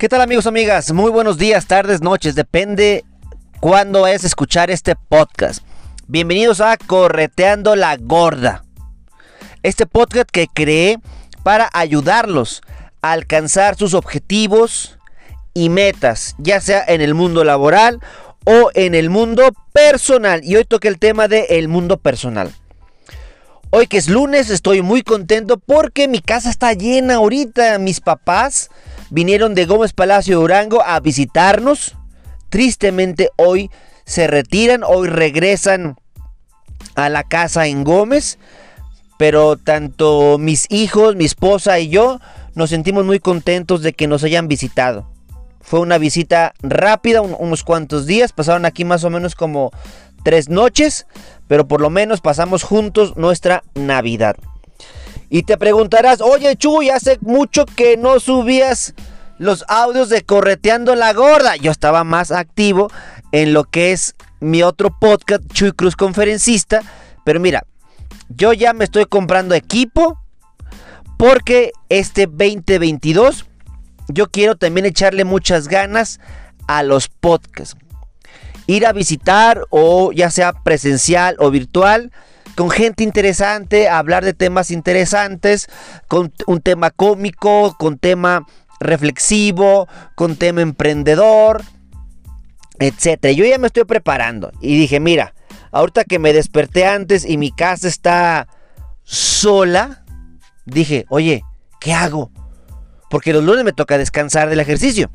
¿Qué tal amigos, amigas? Muy buenos días, tardes, noches, depende cuándo es escuchar este podcast. Bienvenidos a Correteando la Gorda. Este podcast que creé para ayudarlos a alcanzar sus objetivos y metas, ya sea en el mundo laboral o en el mundo personal. Y hoy toqué el tema del el mundo personal. Hoy que es lunes estoy muy contento porque mi casa está llena ahorita. Mis papás vinieron de Gómez Palacio Durango a visitarnos. Tristemente hoy se retiran, hoy regresan a la casa en Gómez. Pero tanto mis hijos, mi esposa y yo nos sentimos muy contentos de que nos hayan visitado. Fue una visita rápida, unos cuantos días. Pasaron aquí más o menos como tres noches. Pero por lo menos pasamos juntos nuestra Navidad. Y te preguntarás, oye Chuy, hace mucho que no subías los audios de Correteando la Gorda. Yo estaba más activo en lo que es mi otro podcast, Chuy Cruz Conferencista. Pero mira, yo ya me estoy comprando equipo porque este 2022 yo quiero también echarle muchas ganas a los podcasts. Ir a visitar o ya sea presencial o virtual con gente interesante, hablar de temas interesantes, con un tema cómico, con tema reflexivo, con tema emprendedor, etcétera. Yo ya me estoy preparando y dije, mira, ahorita que me desperté antes y mi casa está sola, dije, oye, ¿qué hago? Porque los lunes me toca descansar del ejercicio.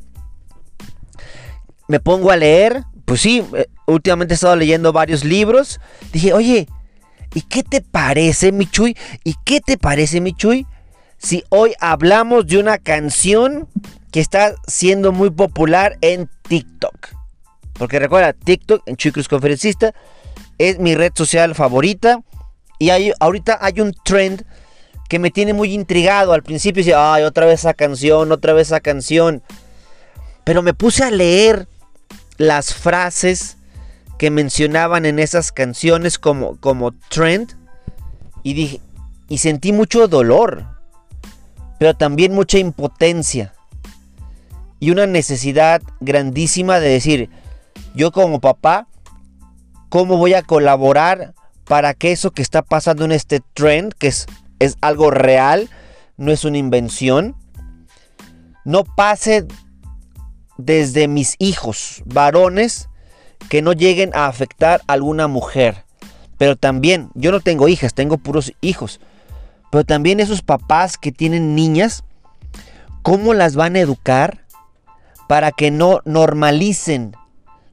Me pongo a leer, pues sí, eh, últimamente he estado leyendo varios libros. Dije, oye, ¿Y qué te parece, Michuy? ¿Y qué te parece, Michuy? Si hoy hablamos de una canción que está siendo muy popular en TikTok. Porque recuerda, TikTok, en Chuy Cruz Conferencista, es mi red social favorita. Y hay, ahorita hay un trend que me tiene muy intrigado. Al principio decía, ay, otra vez esa canción, otra vez esa canción. Pero me puse a leer las frases que mencionaban en esas canciones como, como trend y dije y sentí mucho dolor, pero también mucha impotencia y una necesidad grandísima de decir, yo como papá, ¿cómo voy a colaborar para que eso que está pasando en este trend, que es, es algo real, no es una invención, no pase desde mis hijos varones que no lleguen a afectar a alguna mujer. Pero también, yo no tengo hijas, tengo puros hijos. Pero también esos papás que tienen niñas, ¿cómo las van a educar para que no normalicen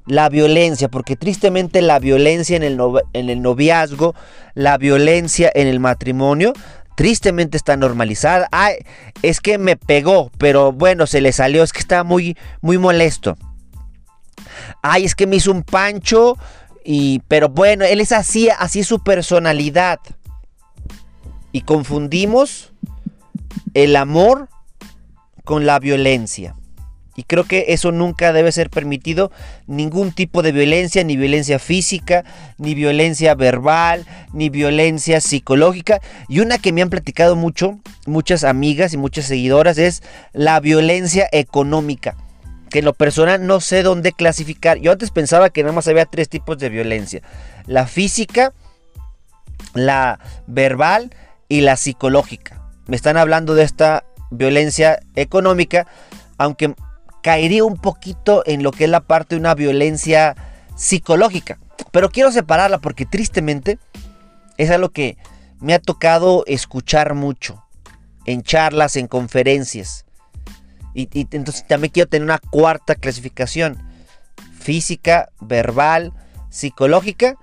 la violencia? Porque tristemente la violencia en el, en el noviazgo, la violencia en el matrimonio, tristemente está normalizada. Ay, es que me pegó, pero bueno, se le salió, es que está muy, muy molesto ay, es que me hizo un pancho, y, pero bueno, él es así, así su personalidad. Y confundimos el amor con la violencia. Y creo que eso nunca debe ser permitido, ningún tipo de violencia, ni violencia física, ni violencia verbal, ni violencia psicológica. Y una que me han platicado mucho, muchas amigas y muchas seguidoras, es la violencia económica que en lo personal no sé dónde clasificar. Yo antes pensaba que nada más había tres tipos de violencia. La física, la verbal y la psicológica. Me están hablando de esta violencia económica, aunque caería un poquito en lo que es la parte de una violencia psicológica. Pero quiero separarla porque tristemente es algo que me ha tocado escuchar mucho en charlas, en conferencias. Y, entonces también quiero tener una cuarta clasificación. Física, verbal, psicológica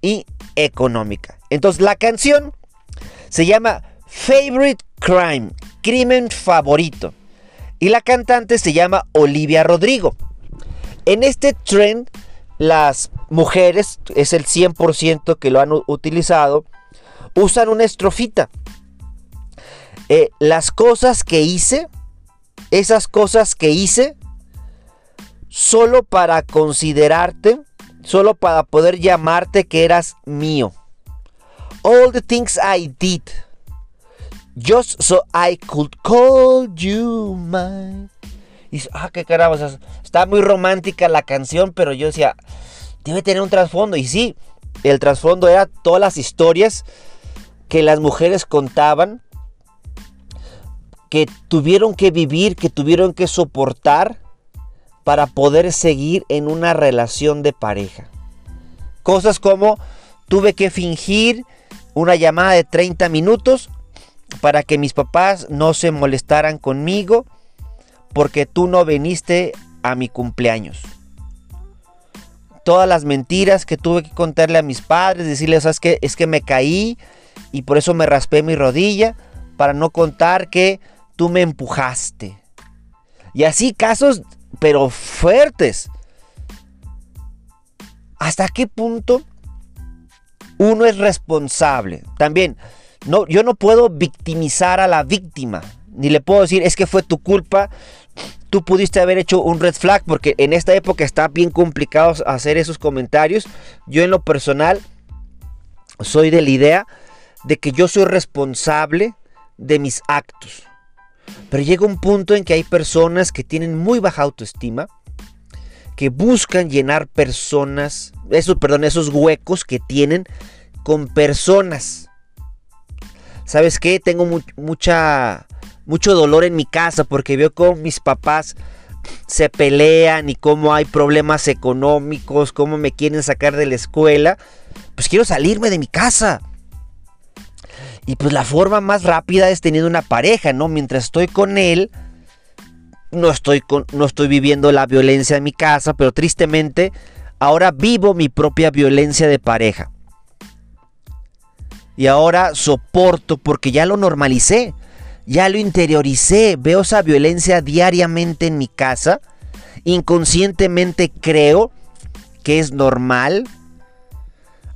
y económica. Entonces la canción se llama Favorite Crime. crimen favorito. Y la cantante se llama Olivia Rodrigo. En este trend, las mujeres, es el 100% que lo han utilizado, usan una estrofita. Eh, las cosas que hice, esas cosas que hice, solo para considerarte, solo para poder llamarte que eras mío. All the things I did, just so I could call you mine. Y ah, qué caramba, está muy romántica la canción, pero yo decía, debe tener un trasfondo. Y sí, el trasfondo era todas las historias que las mujeres contaban, que tuvieron que vivir, que tuvieron que soportar para poder seguir en una relación de pareja. Cosas como tuve que fingir una llamada de 30 minutos para que mis papás no se molestaran conmigo porque tú no viniste a mi cumpleaños. Todas las mentiras que tuve que contarle a mis padres, decirles, ¿sabes qué? Es que me caí y por eso me raspé mi rodilla para no contar que tú me empujaste. Y así casos, pero fuertes. ¿Hasta qué punto uno es responsable? También, no, yo no puedo victimizar a la víctima. Ni le puedo decir, es que fue tu culpa, tú pudiste haber hecho un red flag, porque en esta época está bien complicado hacer esos comentarios. Yo en lo personal soy de la idea de que yo soy responsable de mis actos. Pero llega un punto en que hay personas que tienen muy baja autoestima, que buscan llenar personas, esos, perdón, esos huecos que tienen con personas. ¿Sabes qué? Tengo mucha, mucho dolor en mi casa porque veo cómo mis papás se pelean y cómo hay problemas económicos, cómo me quieren sacar de la escuela. Pues quiero salirme de mi casa. Y pues la forma más rápida es teniendo una pareja, ¿no? Mientras estoy con él, no estoy, con, no estoy viviendo la violencia en mi casa, pero tristemente ahora vivo mi propia violencia de pareja. Y ahora soporto porque ya lo normalicé, ya lo interioricé, veo esa violencia diariamente en mi casa, inconscientemente creo que es normal,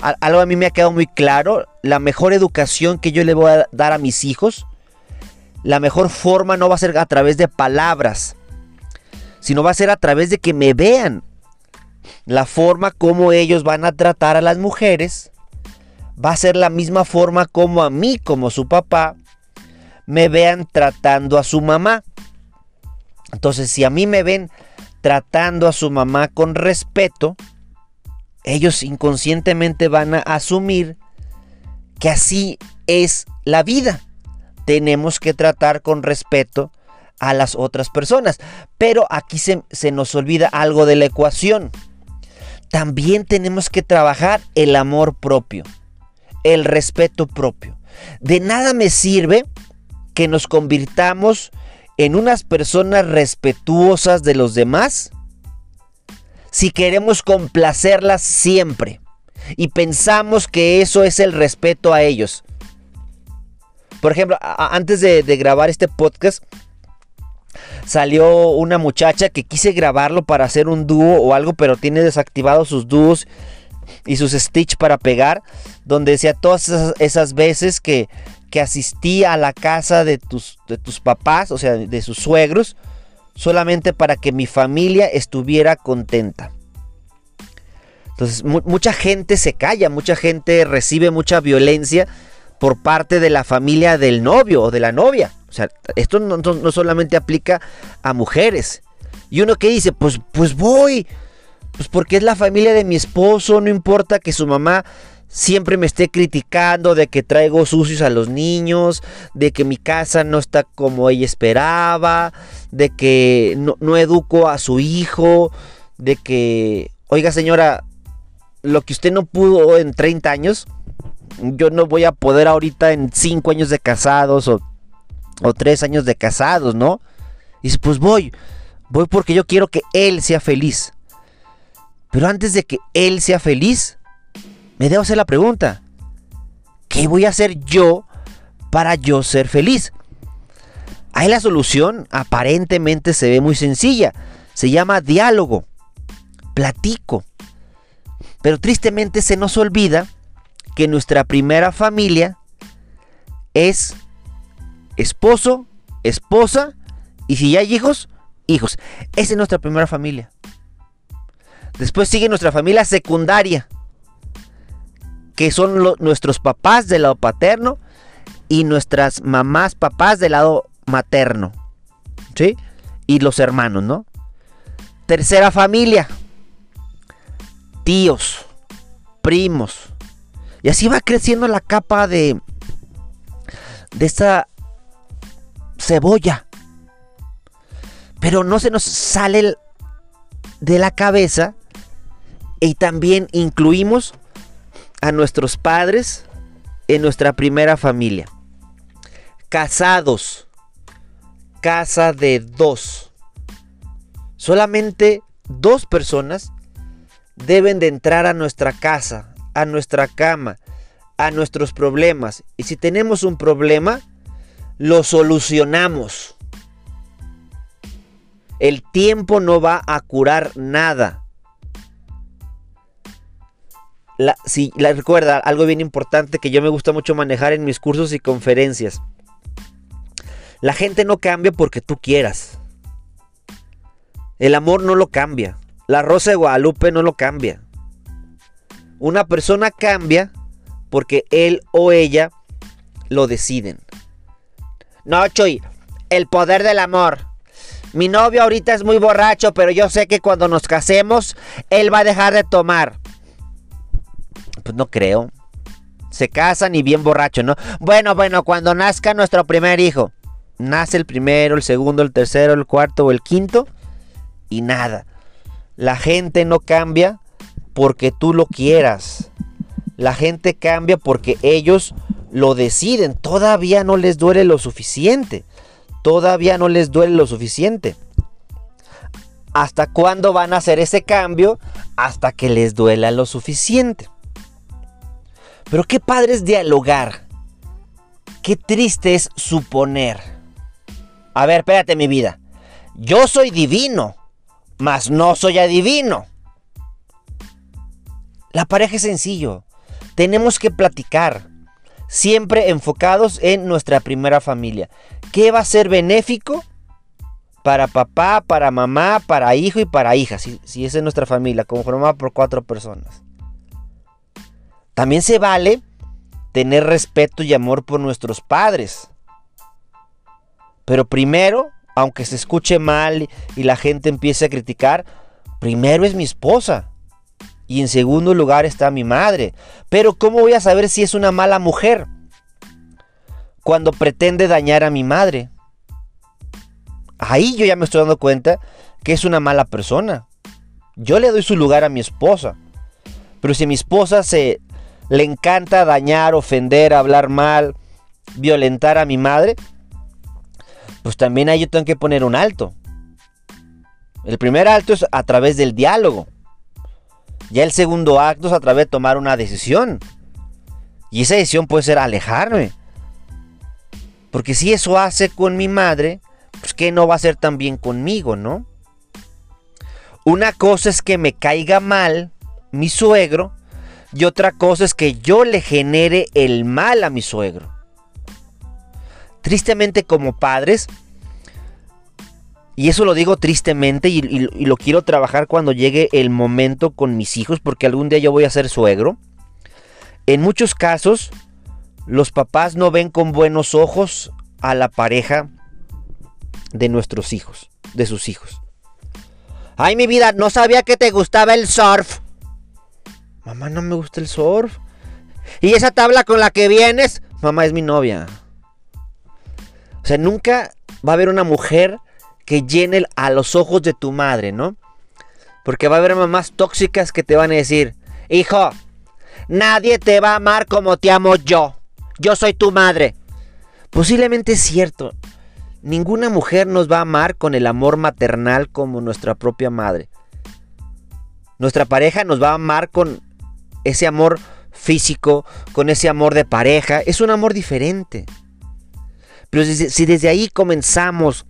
algo a mí me ha quedado muy claro, la mejor educación que yo le voy a dar a mis hijos, la mejor forma no va a ser a través de palabras, sino va a ser a través de que me vean. La forma como ellos van a tratar a las mujeres va a ser la misma forma como a mí, como su papá, me vean tratando a su mamá. Entonces, si a mí me ven tratando a su mamá con respeto, ellos inconscientemente van a asumir que así es la vida. Tenemos que tratar con respeto a las otras personas. Pero aquí se, nos olvida algo de la ecuación. También tenemos que trabajar el amor propio, el respeto propio. De nada me sirve que nos convirtamos en unas personas respetuosas de los demás si queremos complacerlas siempre y pensamos que eso es el respeto a ellos. Por ejemplo, antes de, grabar este podcast, salió una muchacha que quise grabarlo para hacer un dúo o algo, pero tiene desactivados sus dúos y sus stitch para pegar, donde decía todas esas, veces que, que asistí a la casa de tus, de tus papás, o sea, de sus suegros, solamente para que mi familia estuviera contenta. Entonces, mucha gente se calla, mucha gente recibe mucha violencia por parte de la familia del novio o de la novia. O sea, esto no, solamente aplica a mujeres. Y uno que dice, pues, pues voy, pues porque es la familia de mi esposo, no importa que su mamá siempre me esté criticando de que traigo sucios a los niños, de que mi casa no está como ella esperaba, de que no, educo a su hijo, de que, oiga señora, lo que usted no pudo en 30 años, yo no voy a poder ahorita en 5 años de casados o, o 3 años de casados, ¿no? Y dice, pues voy, voy porque yo quiero que él sea feliz. Pero antes de que él sea feliz, me debo hacer la pregunta, ¿qué voy a hacer yo para yo ser feliz? Ahí la solución aparentemente se ve muy sencilla. Se llama diálogo. Platico. Pero tristemente se nos olvida que nuestra primera familia es esposo, esposa y si ya hay hijos, hijos. Esa es nuestra primera familia. Después sigue nuestra familia secundaria, que son nuestros papás del lado paterno y nuestras mamás, papás del lado materno. ¿Sí? Y los hermanos, ¿no? Tercera familia. Tíos, primos. Y así va creciendo la capa de de esta cebolla. Pero no se nos sale de la cabeza y también incluimos a nuestros padres en nuestra primera familia. Casados. Casa de dos. Solamente dos personas deben de entrar a nuestra casa, a nuestra cama, a nuestros problemas. Y si tenemos un problema, lo solucionamos. El tiempo no va a curar nada. Si la recuerda algo bien importante que yo me gusta mucho manejar en mis cursos y conferencias. La gente no cambia porque tú quieras. El amor no lo cambia. La rosa de Guadalupe no lo cambia. Una persona cambia porque él o ella lo deciden. No, Chuy, el poder del amor. Mi novio ahorita es muy borracho, pero yo sé que cuando nos casemos, él va a dejar de tomar. Pues no creo. Se casan y bien borracho, ¿no? Bueno, bueno, cuando nazca nuestro primer hijo. Nace el primero, el segundo, el tercero, el cuarto o el quinto. Y nada. La gente no cambia porque tú lo quieras. La gente cambia porque ellos lo deciden. Todavía no les duele lo suficiente. Todavía no les duele lo suficiente. ¿Hasta cuándo van a hacer ese cambio? Hasta que les duela lo suficiente. Pero qué padre es dialogar. Qué triste es suponer. A ver, espérate mi vida. Yo soy divino, mas no soy adivino. La pareja es sencillo. Tenemos que platicar siempre enfocados en nuestra primera familia. ¿Qué va a ser benéfico para papá, para mamá, para hijo y para hija? Si, si es nuestra familia, conformada por cuatro personas. También se vale tener respeto y amor por nuestros padres. Pero primero, aunque se escuche mal y la gente empiece a criticar, primero es mi esposa. Y en segundo lugar está mi madre. Pero ¿cómo voy a saber si es una mala mujer? Cuando pretende dañar a mi madre. Ahí yo ya me estoy dando cuenta que es una mala persona. Yo le doy su lugar a mi esposa. Pero si mi esposa se le encanta dañar, ofender, hablar mal, violentar a mi madre, pues también ahí yo tengo que poner un alto. El primer alto es a través del diálogo. Ya el segundo acto es a través de tomar una decisión. Y esa decisión puede ser alejarme. Porque si eso hace con mi madre, pues que no va a hacer también conmigo, ¿no? Una cosa es que me caiga mal mi suegro y otra cosa es que yo le genere el mal a mi suegro. Tristemente como padres, y eso lo digo tristemente y, lo quiero trabajar cuando llegue el momento con mis hijos, porque algún día yo voy a ser suegro. En muchos casos, los papás no ven con buenos ojos a la pareja de nuestros hijos, de sus hijos. Ay, mi vida, no sabía que te gustaba el surf. Mamá, no me gusta el surf. ¿Y esa tabla con la que vienes? Mamá es mi novia. O sea, nunca va a haber una mujer que llene a los ojos de tu madre, ¿no? Porque va a haber mamás tóxicas que te van a decir, hijo, nadie te va a amar como te amo yo. Yo soy tu madre. Posiblemente es cierto. Ninguna mujer nos va a amar con el amor maternal como nuestra propia madre. Nuestra pareja nos va a amar con ese amor físico, con ese amor de pareja. Es un amor diferente. Pero si, desde ahí comenzamos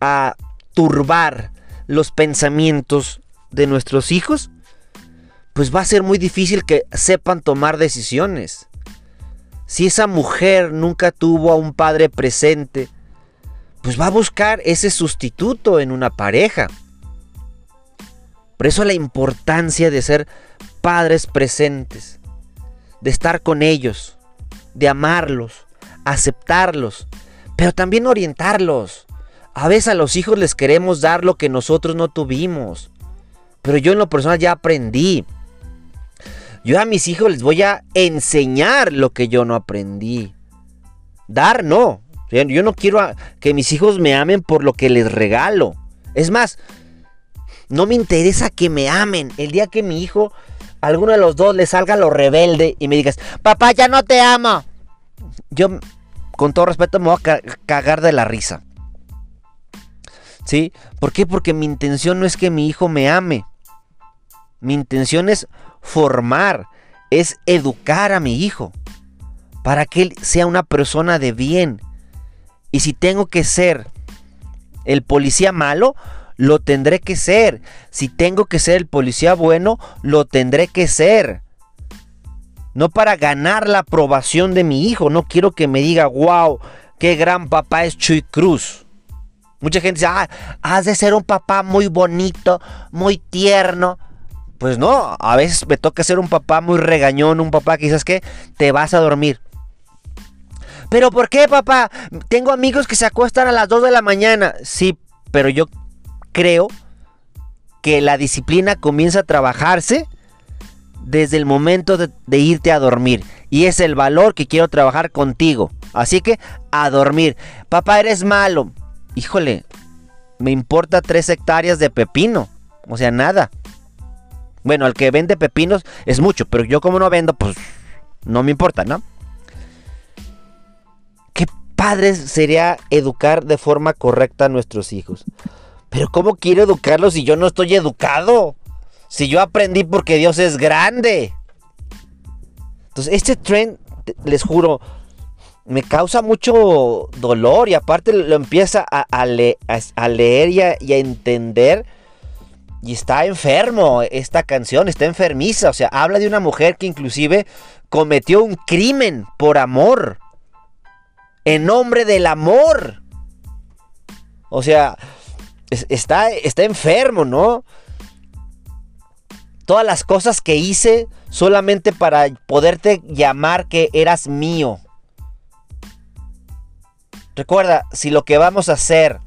a turbar los pensamientos de nuestros hijos, pues va a ser muy difícil que sepan tomar decisiones. Si esa mujer nunca tuvo a un padre presente, pues va a buscar ese sustituto en una pareja. Por eso la importancia de ser padres presentes, de estar con ellos, de amarlos, aceptarlos, pero también orientarlos. A veces a los hijos les queremos dar lo que nosotros no tuvimos, pero yo en lo personal ya aprendí. Yo a mis hijos les voy a enseñar lo que yo no aprendí. Dar no. Yo no quiero que mis hijos me amen por lo que les regalo. Es más, no me interesa que me amen. El día que mi hijo, alguno de los dos, le salga lo rebelde y me digas, papá, ya no te amo. Yo, con todo respeto, me voy a cagar de la risa. ¿Sí? ¿Por qué? Porque mi intención no es que mi hijo me ame. Mi intención es formar, es educar a mi hijo para que él sea una persona de bien. Y si tengo que ser el policía malo, lo tendré que ser. Si tengo que ser el policía bueno, lo tendré que ser. No para ganar la aprobación de mi hijo. No quiero que me diga, wow, qué gran papá es Chuy Cruz. Mucha gente dice, ah, has de ser un papá muy bonito, muy tierno. Pues no, a veces me toca ser un papá muy regañón, un papá que dices que te vas a dormir. Pero ¿por qué, papá? Tengo amigos que se acuestan a las 2 de la mañana. Sí, pero yo creo que la disciplina comienza a trabajarse desde el momento de, irte a dormir. Y es el valor que quiero trabajar contigo. Así que a dormir. Papá, eres malo. Híjole, me importa 3 hectáreas de pepino. O sea, nada. Bueno, el que vende pepinos es mucho, pero yo como no vendo, pues no me importa, ¿no? Qué padre sería educar de forma correcta a nuestros hijos. Pero ¿cómo quiero educarlos si yo no estoy educado? Si yo aprendí porque Dios es grande. Entonces, este tren, les juro, me causa mucho dolor y aparte lo empieza a, leer y a entender y está enfermo esta canción, está enfermiza. O sea, habla de una mujer que inclusive cometió un crimen por amor. En nombre del amor. O sea, está, está enfermo, ¿no? Todas las cosas que hice solamente para poderte llamar que eras mío. Recuerda, si lo que vamos a hacer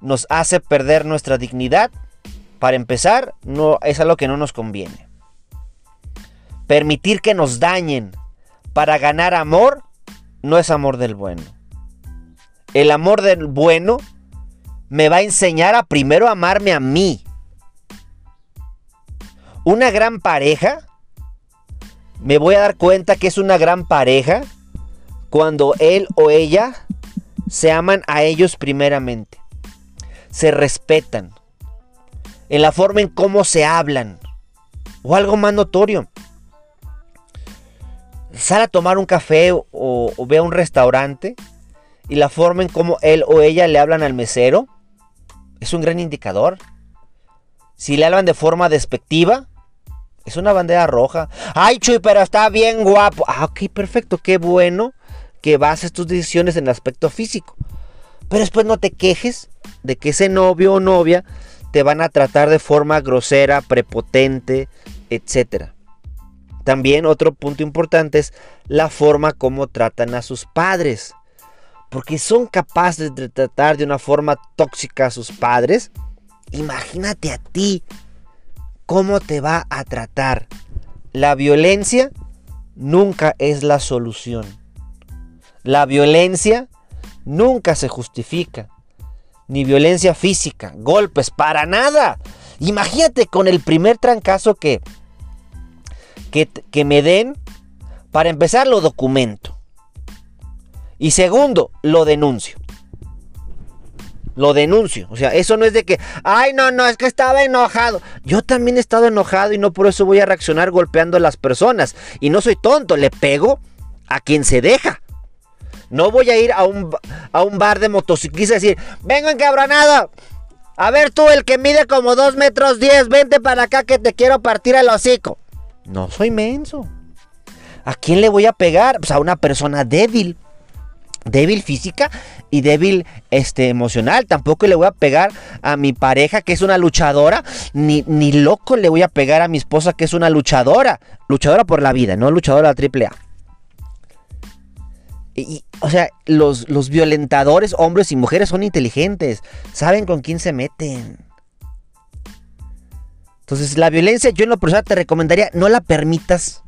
nos hace perder nuestra dignidad, para empezar, no, es algo que no nos conviene. Permitir que nos dañen para ganar amor no es amor del bueno. El amor del bueno me va a enseñar a primero amarme a mí. Una gran pareja, me voy a dar cuenta que es una gran pareja cuando él o ella se aman a ellos primeramente. Se respetan en la forma en cómo se hablan. O algo más notorio. Sale a tomar un café o, ve a un restaurante y la forma en cómo él o ella le hablan al mesero es un gran indicador. Si le hablan de forma despectiva, es una bandera roja. Ay, Chuy, pero está bien guapo. Ah, ok, perfecto, qué bueno que bases tus decisiones en el aspecto físico. Pero después no te quejes de que ese novio o novia te van a tratar de forma grosera, prepotente, etc. También otro punto importante es la forma como tratan a sus padres. Porque son capaces de tratar de una forma tóxica a sus padres. Imagínate a ti cómo te va a tratar. La violencia nunca es la solución. La violencia nunca se justifica ni violencia física, golpes, para nada. Imagínate con el primer trancazo que, que, que me den, para empezar lo documento. Y segundo, lo denuncio. Lo denuncio. O sea, eso no es de que, ay, no, no, es que estaba enojado. Yo también he estado enojado y no por eso voy a reaccionar golpeando a las personas. Y no soy tonto, le pego a quien se deja. No voy a ir a un, a un bar de motociclistas y decir, vengo encabronado. A ver tú, el que mide como 2 metros 10, vente para acá que te quiero partir el hocico. No soy menso. ¿A quién le voy a pegar? Pues a una persona débil. Débil física y débil este, emocional. Tampoco le voy a pegar a mi pareja que es una luchadora. Ni, ni loco le voy a pegar a mi esposa que es una luchadora. Luchadora por la vida, no luchadora triple A. Y, o sea, los, los violentadores, hombres y mujeres, son inteligentes. Saben con quién se meten. Entonces, la violencia, yo en lo personal te recomendaría, no la permitas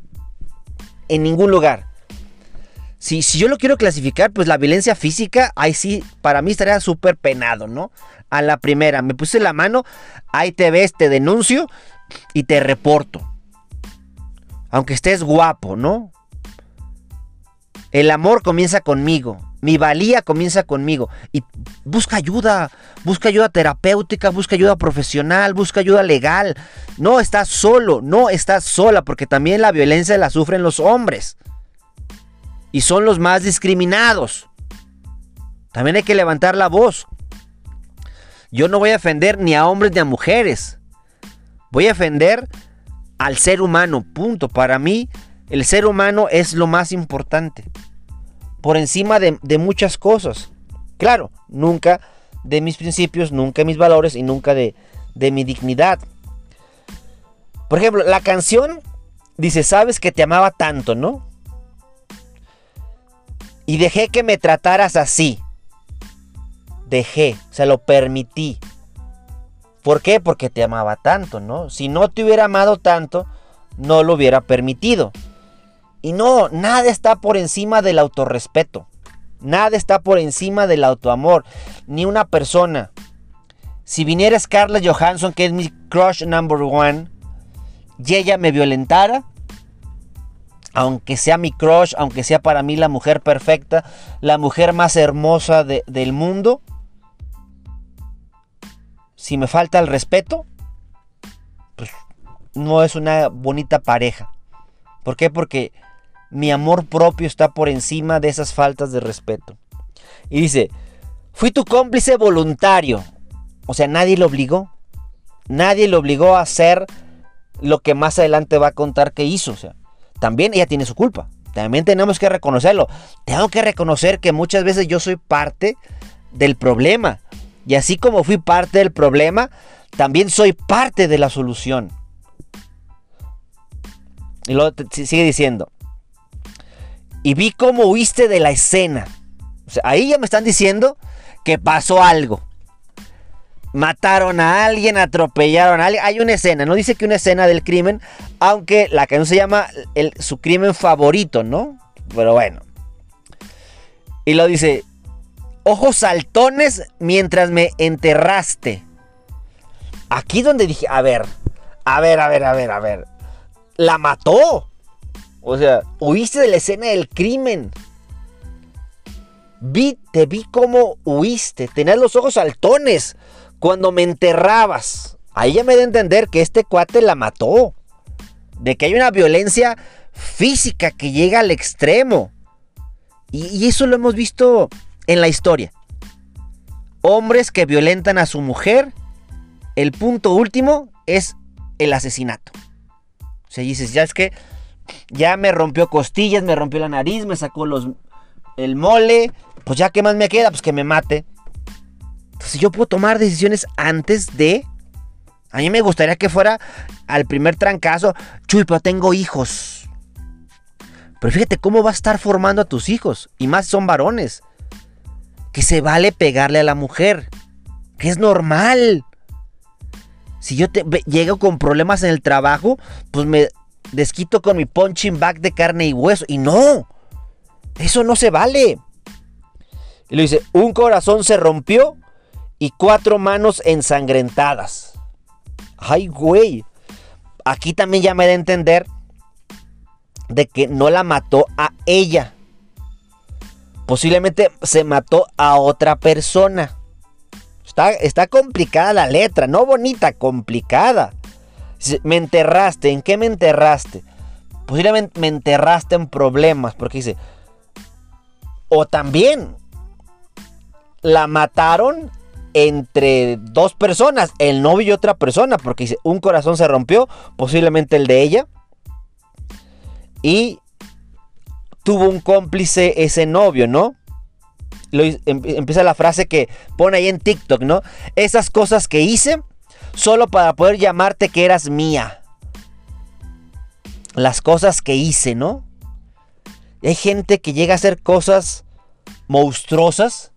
en ningún lugar. Si, si yo lo quiero clasificar, pues la violencia física, ahí sí, para mí estaría súper penado, ¿no? A la primera, me puse la mano, ahí te ves, te denuncio y te reporto. Aunque estés guapo, ¿no? El amor comienza conmigo. Mi valía comienza conmigo. Y busca ayuda. Busca ayuda terapéutica, busca ayuda profesional, busca ayuda legal. No estás solo, no estás sola, porque también la violencia la sufren los hombres. Y son los más discriminados. También hay que levantar la voz. Yo no voy a ofender ni a hombres ni a mujeres. Voy a ofender al ser humano, punto. Para mí, el ser humano es lo más importante. Por encima de, muchas cosas. Claro, nunca de mis principios, nunca de mis valores y nunca de, de mi dignidad. Por ejemplo, la canción dice, sabes que te amaba tanto, ¿no? Y dejé que me trataras así. Dejé, se lo permití. ¿Por qué? Porque te amaba tanto, ¿no? Si no te hubiera amado tanto, no lo hubiera permitido. Y no, nada está por encima del autorrespeto. Nada está por encima del autoamor. Ni una persona. Si viniera Scarlett Johansson, que es mi crush number one, y ella me violentara, aunque sea mi crush, aunque sea para mí la mujer perfecta, la mujer más hermosa del mundo, si me falta el respeto, pues no es una bonita pareja. ¿Por qué? Porque mi amor propio está por encima de esas faltas de respeto. Y dice, fui tu cómplice voluntario. O sea, nadie lo obligó. Nadie lo obligó a hacer lo que más adelante va a contar que hizo. O sea, también ella tiene su culpa. También tenemos que reconocerlo. Tengo que reconocer que muchas veces yo soy parte del problema. Y así como fui parte del problema, también soy parte de la solución. Y luego sigue diciendo, y vi cómo huiste de la escena. ahí ya me están diciendo que pasó algo. Mataron a alguien, atropellaron a alguien. Hay una escena, no dice que una escena del crimen, aunque la no se llama su crimen favorito, ¿no? Pero bueno. Y lo dice, ojos saltones mientras me enterraste. Aquí donde dije, a ver, a ver, a ver, a ver, a ver. La mató. O sea, huiste de la escena del crimen. Vi, te vi como huiste. Tenías los ojos saltones cuando me enterrabas. Ahí ya me da a entender que este cuate la mató. De que hay una violencia física que llega al extremo. Y, eso lo hemos visto en la historia. Hombres que violentan a su mujer. El punto último es el asesinato. O sea, dices, ya es que ya me rompió costillas, me rompió la nariz, me sacó los, el mole. Pues ya, ¿qué más me queda? Pues que me mate. Entonces yo puedo tomar decisiones antes de... A mí me gustaría que fuera al primer trancazo. Chuy, pero tengo hijos. Pero fíjate cómo va a estar formando a tus hijos. Y más son varones. Que se vale pegarle a la mujer. Que es normal. Si yo te, llego con problemas en el trabajo, pues me desquito con mi punching bag de carne y hueso. Y no, eso no se vale. Y le dice, un corazón se rompió y cuatro manos ensangrentadas. Ay, güey. Aquí también ya me da a entender de que no la mató a ella. Posiblemente se mató a otra persona. Está, está complicada la letra, no bonita, complicada. Me enterraste, ¿en qué me enterraste? Posiblemente me enterraste en problemas, porque dice, O también la mataron entre dos personas, el novio y otra persona, porque un corazón se rompió, posiblemente el de ella. Y tuvo un cómplice ese novio, ¿no? Em, empieza la frase que pone ahí en TikTok, ¿no? Esas cosas que hice solo para poder llamarte que eras mía. Las cosas que hice, ¿no? hay gente que llega a hacer cosas monstruosas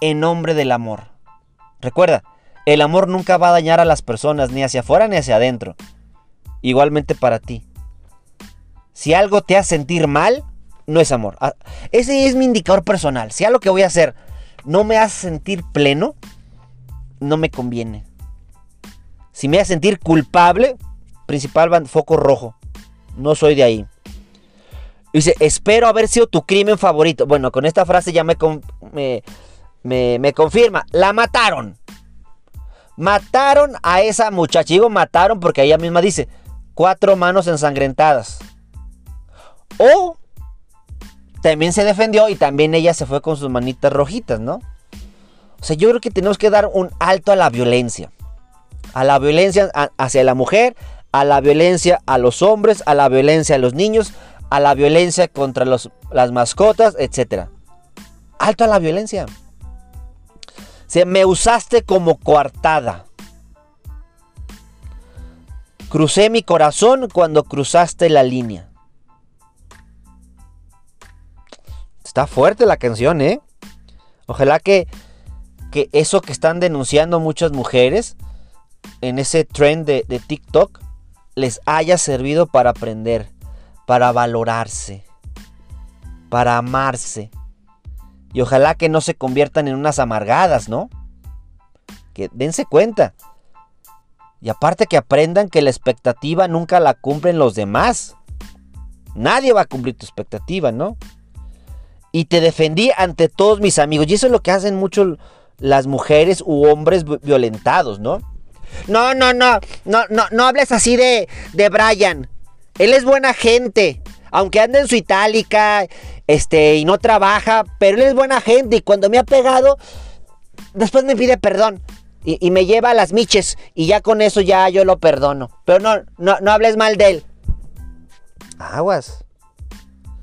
en nombre del amor. Recuerda, el amor nunca va a dañar a las personas, ni hacia afuera ni hacia adentro. Igualmente para ti. Si algo te hace sentir mal, no es amor. Ah, ese es mi indicador personal. Si algo que voy a hacer no me hace sentir pleno, no me conviene. Si me hace sentir culpable, principal foco rojo. No soy de ahí. Dice, espero haber sido tu crimen favorito. Bueno, con esta frase ya me, me, me, confirma. La mataron. Mataron a esa muchacha. Mataron porque ella misma dice, cuatro manos ensangrentadas. O también se defendió y también ella se fue con sus manitas rojitas, ¿no? O sea, yo creo que tenemos que dar un alto a la violencia a la violencia hacia la mujer, a la violencia a los hombres, a la violencia a los niños, a la violencia contra las mascotas, etc. Alto a la violencia. Se me usaste como coartada. Crucé mi corazón cuando cruzaste la línea. Está fuerte la canción, ¿eh? Ojalá que, que eso que están denunciando muchas mujeres en ese trend de, TikTok les haya servido para aprender, para valorarse, para amarse. Y ojalá que no se conviertan en unas amargadas, ¿no? Que dense cuenta. Y aparte que aprendan que la expectativa nunca la cumplen los demás. Nadie va a cumplir tu expectativa, ¿no? Y te defendí ante todos mis amigos. Y eso es lo que hacen mucho las mujeres u hombres violentados, ¿no? No, no, no, no, no, no hables así de, de Brian. Él es buena gente. Aunque anda en su itálica, este, y no trabaja, pero él es buena gente. Y cuando me ha pegado, después me pide perdón. Y, me lleva a las miches. Y ya con eso ya yo lo perdono. Pero no, no, no hables mal de él. Aguas.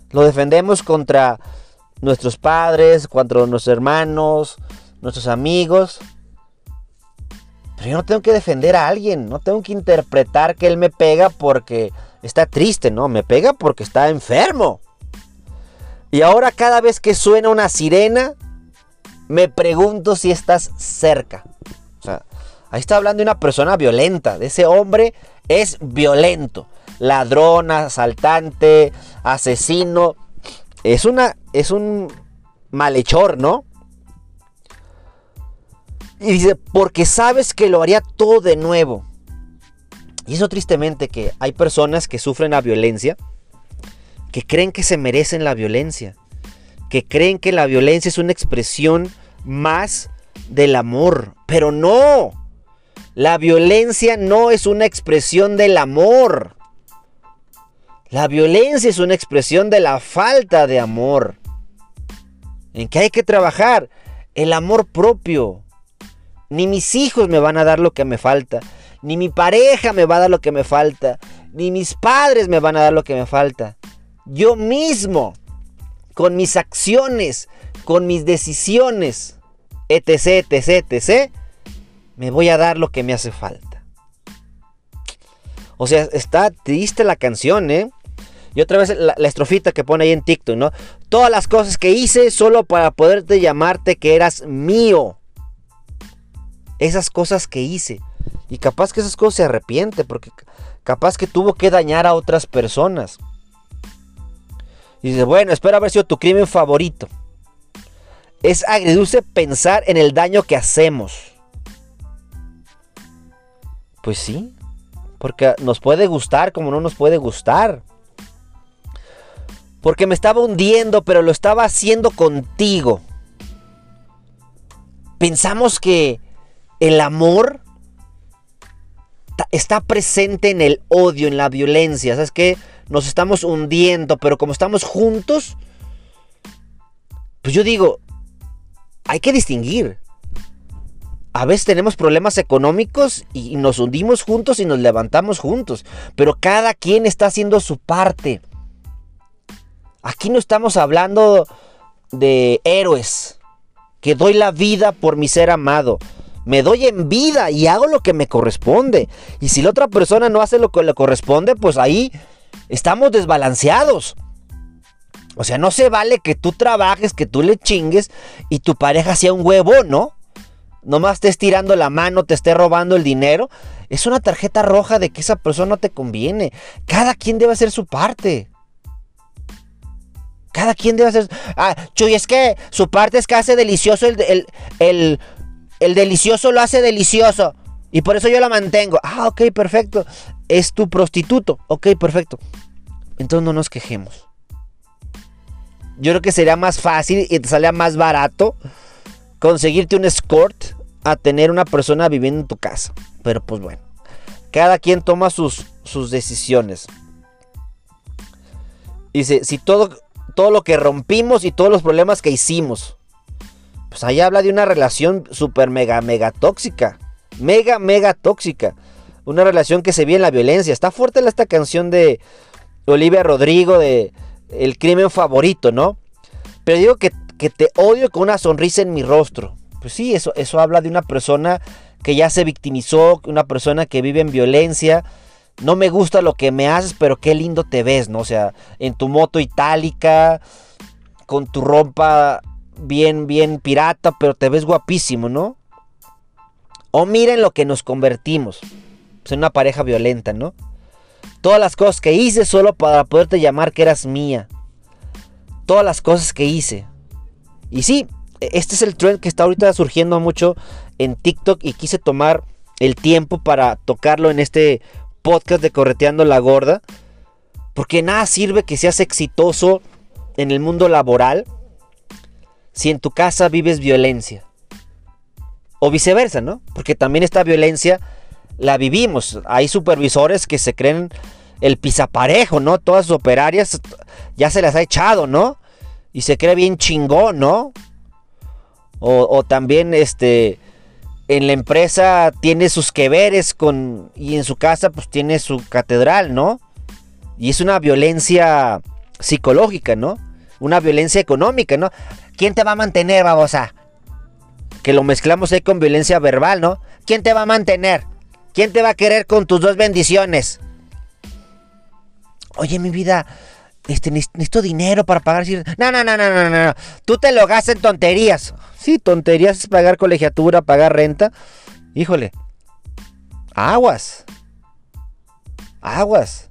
Lo defendemos contra nuestros padres, contra nuestros hermanos, nuestros amigos. Pero yo no tengo que defender a alguien, no tengo que interpretar que él me pega porque está triste, no, me pega porque está enfermo. Y ahora cada vez que suena una sirena, me pregunto si estás cerca. O sea, ahí está hablando de una persona violenta, de ese hombre es violento. Ladrón, asaltante, asesino. Es una es un malhechor, ¿no? Y dice, porque sabes que lo haría todo de nuevo. Y eso tristemente que hay personas que sufren la violencia, que creen que se merecen la violencia, que creen que la violencia es una expresión más del amor. Pero no, la violencia no es una expresión del amor. La violencia es una expresión de la falta de amor. ¿En qué hay que trabajar? El amor propio. Ni mis hijos me van a dar lo que me falta. Ni mi pareja me va a dar lo que me falta. Ni mis padres me van a dar lo que me falta. Yo mismo, con mis acciones, con mis decisiones, etc, etc, etc, me voy a dar lo que me hace falta. O sea, está triste la canción, ¿eh? Y otra vez la, la, estrofita que pone ahí en TikTok, ¿no? Todas las cosas que hice solo para poderte llamarte que eras mío esas cosas que hice. Y capaz que esas cosas se arrepiente porque capaz que tuvo que dañar a otras personas. Y dice, bueno, espero haber sido tu crimen favorito. Es agridulce pensar en el daño que hacemos. Pues sí, porque nos puede gustar como no nos puede gustar. Porque me estaba hundiendo, pero lo estaba haciendo contigo. Pensamos que el amor está presente en el odio, en la violencia. ¿Sabes qué? Nos estamos hundiendo, pero como estamos juntos, pues yo digo, hay que distinguir. A veces tenemos problemas económicos y nos hundimos juntos y nos levantamos juntos, pero cada quien está haciendo su parte. Aquí no estamos hablando de héroes, que doy la vida por mi ser amado. Me doy en vida y hago lo que me corresponde. Y si la otra persona no hace lo que le corresponde, pues ahí estamos desbalanceados. O sea, no se vale que tú trabajes, que tú le chingues y tu pareja sea un huevo, ¿no? Nomás estés tirando la mano, te esté robando el dinero. Es una tarjeta roja de que esa persona no te conviene. Cada quien debe hacer su parte. Cada quien debe hacer. Ah, Chuy, es que su parte es que hace delicioso el, el, el, delicioso lo hace delicioso. Y por eso yo la mantengo. Ah, ok, perfecto. Es tu prostituto. Ok, perfecto. Entonces no nos quejemos. Yo creo que sería más fácil y te salía más barato conseguirte un escort a tener una persona viviendo en tu casa. Pero pues bueno. Cada quien toma sus, sus decisiones. Dice, si todo todo lo que rompimos y todos los problemas que hicimos. Pues ahí habla de una relación super mega mega tóxica. Mega mega tóxica. Una relación que se ve en la violencia. Está fuerte esta canción de Olivia Rodrigo de El crimen favorito, ¿no? Pero digo que, que te odio con una sonrisa en mi rostro. Pues sí, eso, eso habla de una persona que ya se victimizó, una persona que vive en violencia no me gusta lo que me haces, pero qué lindo te ves, ¿no? O sea, en tu moto itálica, con tu ropa bien, bien pirata, pero te ves guapísimo, ¿no? O miren lo que nos convertimos. En una pareja violenta, ¿no? Todas las cosas que hice solo para poderte llamar que eras mía. Todas las cosas que hice. Y sí, este es el trend que está ahorita surgiendo mucho en TikTok y quise tomar el tiempo para tocarlo en este podcast de Correteando la Gorda. Porque nada sirve que seas exitoso en el mundo laboral si en tu casa vives violencia. O viceversa, ¿no? Porque también esta violencia la vivimos. Hay supervisores que se creen el pisaparejo, ¿no? Todas sus operarias ya se las ha echado, ¿no? Y se cree bien chingón, ¿no? O, también este en la empresa tiene sus que veres con y en su casa pues tiene su catedral, ¿no? Y es una violencia psicológica, ¿no? Una violencia económica, ¿no? ¿Quién te va a mantener, babosa? Que lo mezclamos ahí con violencia verbal, ¿no? ¿Quién te va a mantener? ¿Quién te va a querer con tus dos bendiciones? Oye, mi vida, este, necesito dinero para pagar. No, no, no, no, no, no. Tú te lo gastas en tonterías. Sí, tonterías es pagar colegiatura, pagar renta. Híjole. Aguas. Aguas.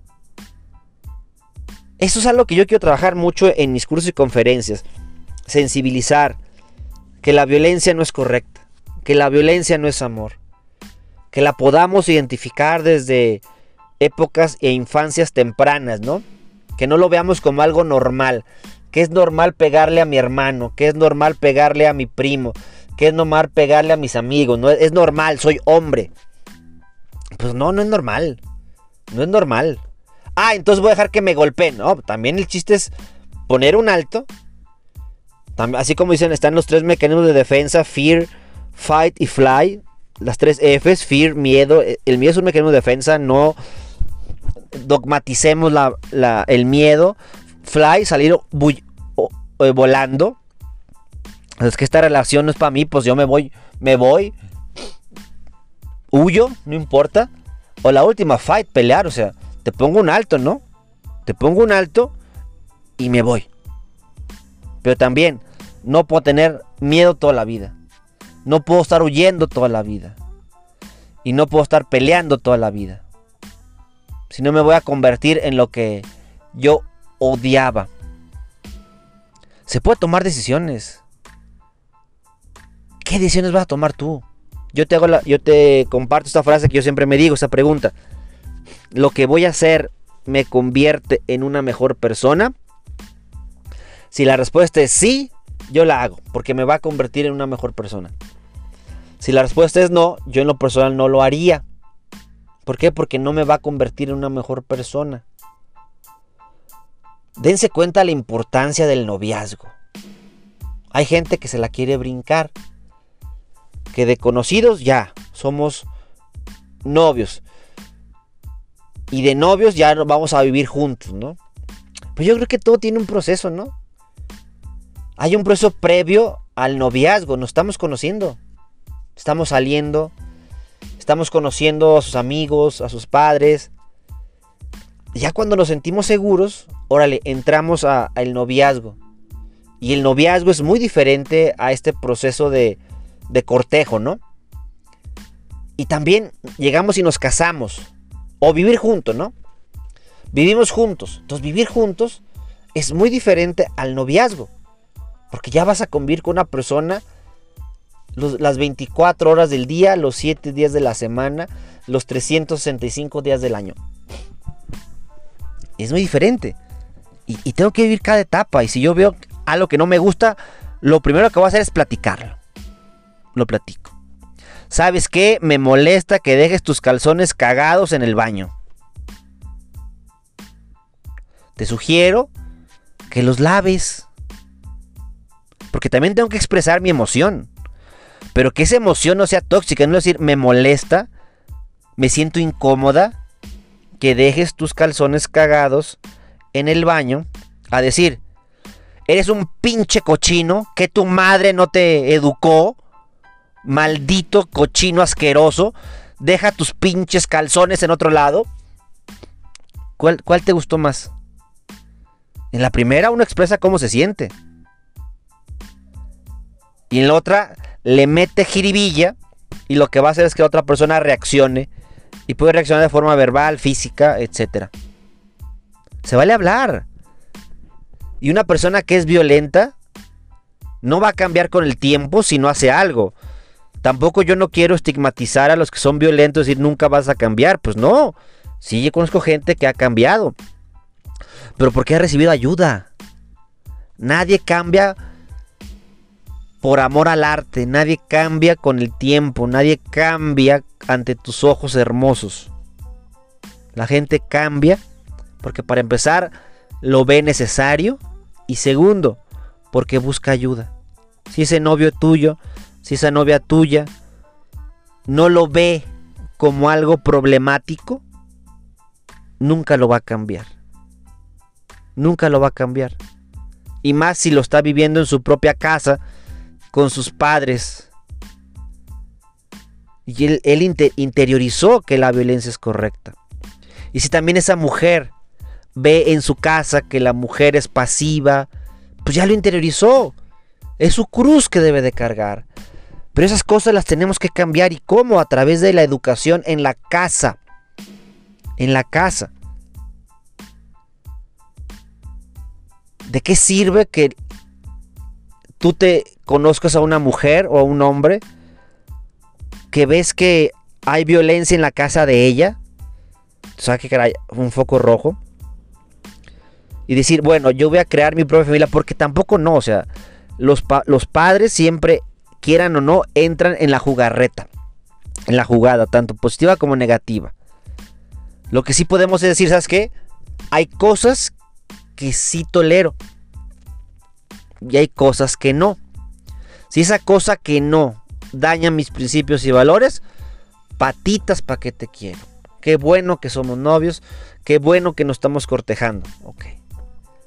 Eso es algo que yo quiero trabajar mucho en mis cursos y conferencias. Sensibilizar que la violencia no es correcta, que la violencia no es amor, que la podamos identificar desde épocas e infancias tempranas, ¿no? Que no lo veamos como algo normal, que es normal pegarle a mi hermano, que es normal pegarle a mi primo, que es normal pegarle a mis amigos, no es normal, soy hombre. Pues no, no es normal. No es normal. Ah, entonces voy a dejar que me golpeen. No, también el chiste es poner un alto. Así como dicen, están los tres mecanismos de defensa, fear, fight y fly. Las tres Fs, fear, miedo. El miedo es un mecanismo de defensa, no dogmaticemos el miedo fly, salir eh, volando. Es que esta relación no es para mí, pues yo me voy, me voy, huyo, no importa. O la última fight, pelear, o sea, te pongo un alto, ¿no? Te pongo un alto y me voy. Pero también no puedo tener miedo toda la vida. No puedo estar huyendo toda la vida. Y no puedo estar peleando toda la vida. Si no me voy a convertir en lo que yo odiaba. Se puede tomar decisiones. ¿Qué decisiones vas a tomar tú? Yo te, hago la, yo te comparto esta frase que yo siempre me digo, esta pregunta. ¿Lo que voy a hacer me convierte en una mejor persona? Si la respuesta es sí, yo la hago, porque me va a convertir en una mejor persona. Si la respuesta es no, yo en lo personal no lo haría. ¿Por qué? Porque no me va a convertir en una mejor persona. Dense cuenta la importancia del noviazgo. Hay gente que se la quiere brincar. Que de conocidos ya somos novios. Y de novios ya vamos a vivir juntos, ¿no? Pues yo creo que todo tiene un proceso, ¿no? Hay un proceso previo al noviazgo, nos estamos conociendo. Estamos saliendo, estamos conociendo a sus amigos, a sus padres. Ya cuando nos sentimos seguros, órale, entramos al noviazgo. Y el noviazgo es muy diferente a este proceso de, cortejo, ¿no? Y también llegamos y nos casamos. O vivir juntos, ¿no? Vivimos juntos. Entonces vivir juntos es muy diferente al noviazgo. Porque ya vas a convivir con una persona las 24 horas del día, los 7 días de la semana, los 365 días del año. Es muy diferente. Y, y, tengo que vivir cada etapa. Y si yo veo algo que no me gusta, lo primero que voy a hacer es platicarlo. Lo platico. ¿Sabes qué? Me molesta que dejes tus calzones cagados en el baño. Te sugiero que los laves. Porque también tengo que expresar mi emoción. Pero que esa emoción no sea tóxica, no es decir, me molesta, me siento incómoda que dejes tus calzones cagados en el baño. A decir, eres un pinche cochino que tu madre no te educó maldito cochino asqueroso, deja tus pinches calzones en otro lado. ¿Cuál, cuál te gustó más? En la primera uno expresa cómo se siente. Y en la otra le mete jiribilla y lo que va a hacer es que otra persona reaccione y puede reaccionar de forma verbal, física, etc. Se vale hablar. Y una persona que es violenta no va a cambiar con el tiempo si no hace algo. Tampoco yo no quiero estigmatizar a los que son violentos y decir nunca vas a cambiar. Pues no. Sí, yo conozco gente que ha cambiado. Pero porque ha recibido ayuda. Nadie cambia por amor al arte. Nadie cambia con el tiempo. Nadie cambia ante tus ojos hermosos. La gente cambia porque para empezar lo ve necesario. Y segundo, porque busca ayuda. Si ese novio tuyo si esa novia tuya no lo ve como algo problemático, nunca lo va a cambiar. Nunca lo va a cambiar. Y más si lo está viviendo en su propia casa, con sus padres. Y él, interiorizó que la violencia es correcta. Y si también esa mujer ve en su casa que la mujer es pasiva, pues ya lo interiorizó. Es su cruz que debe de cargar. Pero esas cosas las tenemos que cambiar. ¿Y cómo? A través de la educación en la casa. En la casa. ¿De qué sirve que tú te conozcas a una mujer o a un hombre que ves que hay violencia en la casa de ella? ¿Sabes que hay un foco rojo? Y decir, bueno, yo voy a crear mi propia familia porque tampoco no, o sea, los, los padres siempre quieran o no, entran en la jugarreta, en la jugada, tanto positiva como negativa. Lo que sí podemos decir, ¿sabes qué? Hay cosas que sí tolero y hay cosas que no. Si esa cosa que no daña mis principios y valores, patitas para que te quiero. Qué bueno que somos novios, qué bueno que nos estamos cortejando. Ok.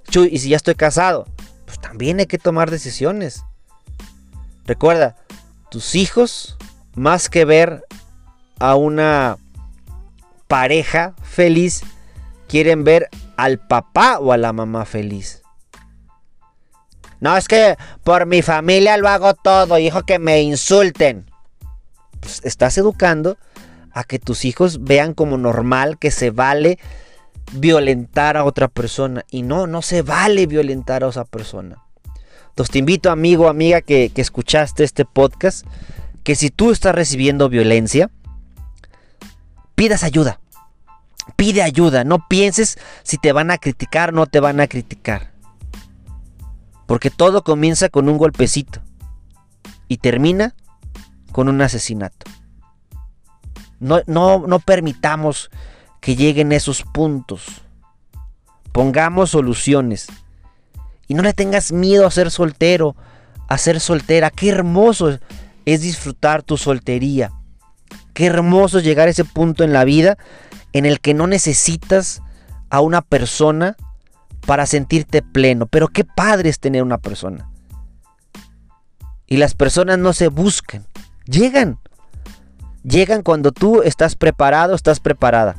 Chuy, y si ya estoy casado, pues también hay que tomar decisiones. Recuerda, tus hijos, más que ver a una pareja feliz, quieren ver al papá o a la mamá feliz. No, es que por mi familia lo hago todo, hijo, que me insulten. Pues estás educando a que tus hijos vean como normal que se vale violentar a otra persona. Y no, no se vale violentar a esa persona. Entonces te invito, amigo, amiga, que, que escuchaste este podcast, que si tú estás recibiendo violencia, pidas ayuda. Pide ayuda, no pienses si te van a criticar o no te van a criticar. Porque todo comienza con un golpecito y termina con un asesinato. No, no, no permitamos que lleguen esos puntos. Pongamos soluciones. Y no le tengas miedo a ser soltero, a ser soltera. Qué hermoso es disfrutar tu soltería. Qué hermoso llegar a ese punto en la vida en el que no necesitas a una persona para sentirte pleno. Pero qué padre es tener una persona. Y las personas no se buscan, llegan. Llegan cuando tú estás preparado, estás preparada.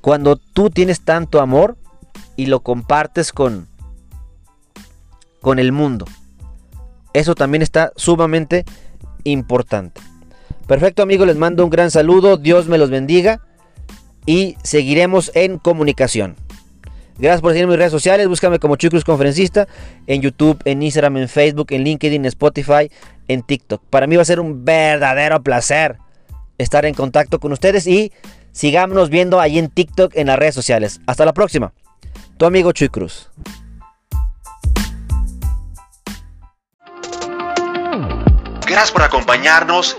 Cuando tú tienes tanto amor y lo compartes con con el mundo. Eso también está sumamente importante. Perfecto amigos, les mando un gran saludo, Dios me los bendiga y seguiremos en comunicación. Gracias por seguirme en mis redes sociales, búscame como Chucruz Conferencista en YouTube, en Instagram, en Facebook, en LinkedIn, en Spotify, en TikTok. Para mí va a ser un verdadero placer estar en contacto con ustedes y sigámonos viendo ahí en TikTok en las redes sociales. Hasta la próxima. Tu amigo Chuy Cruz. Gracias por acompañarnos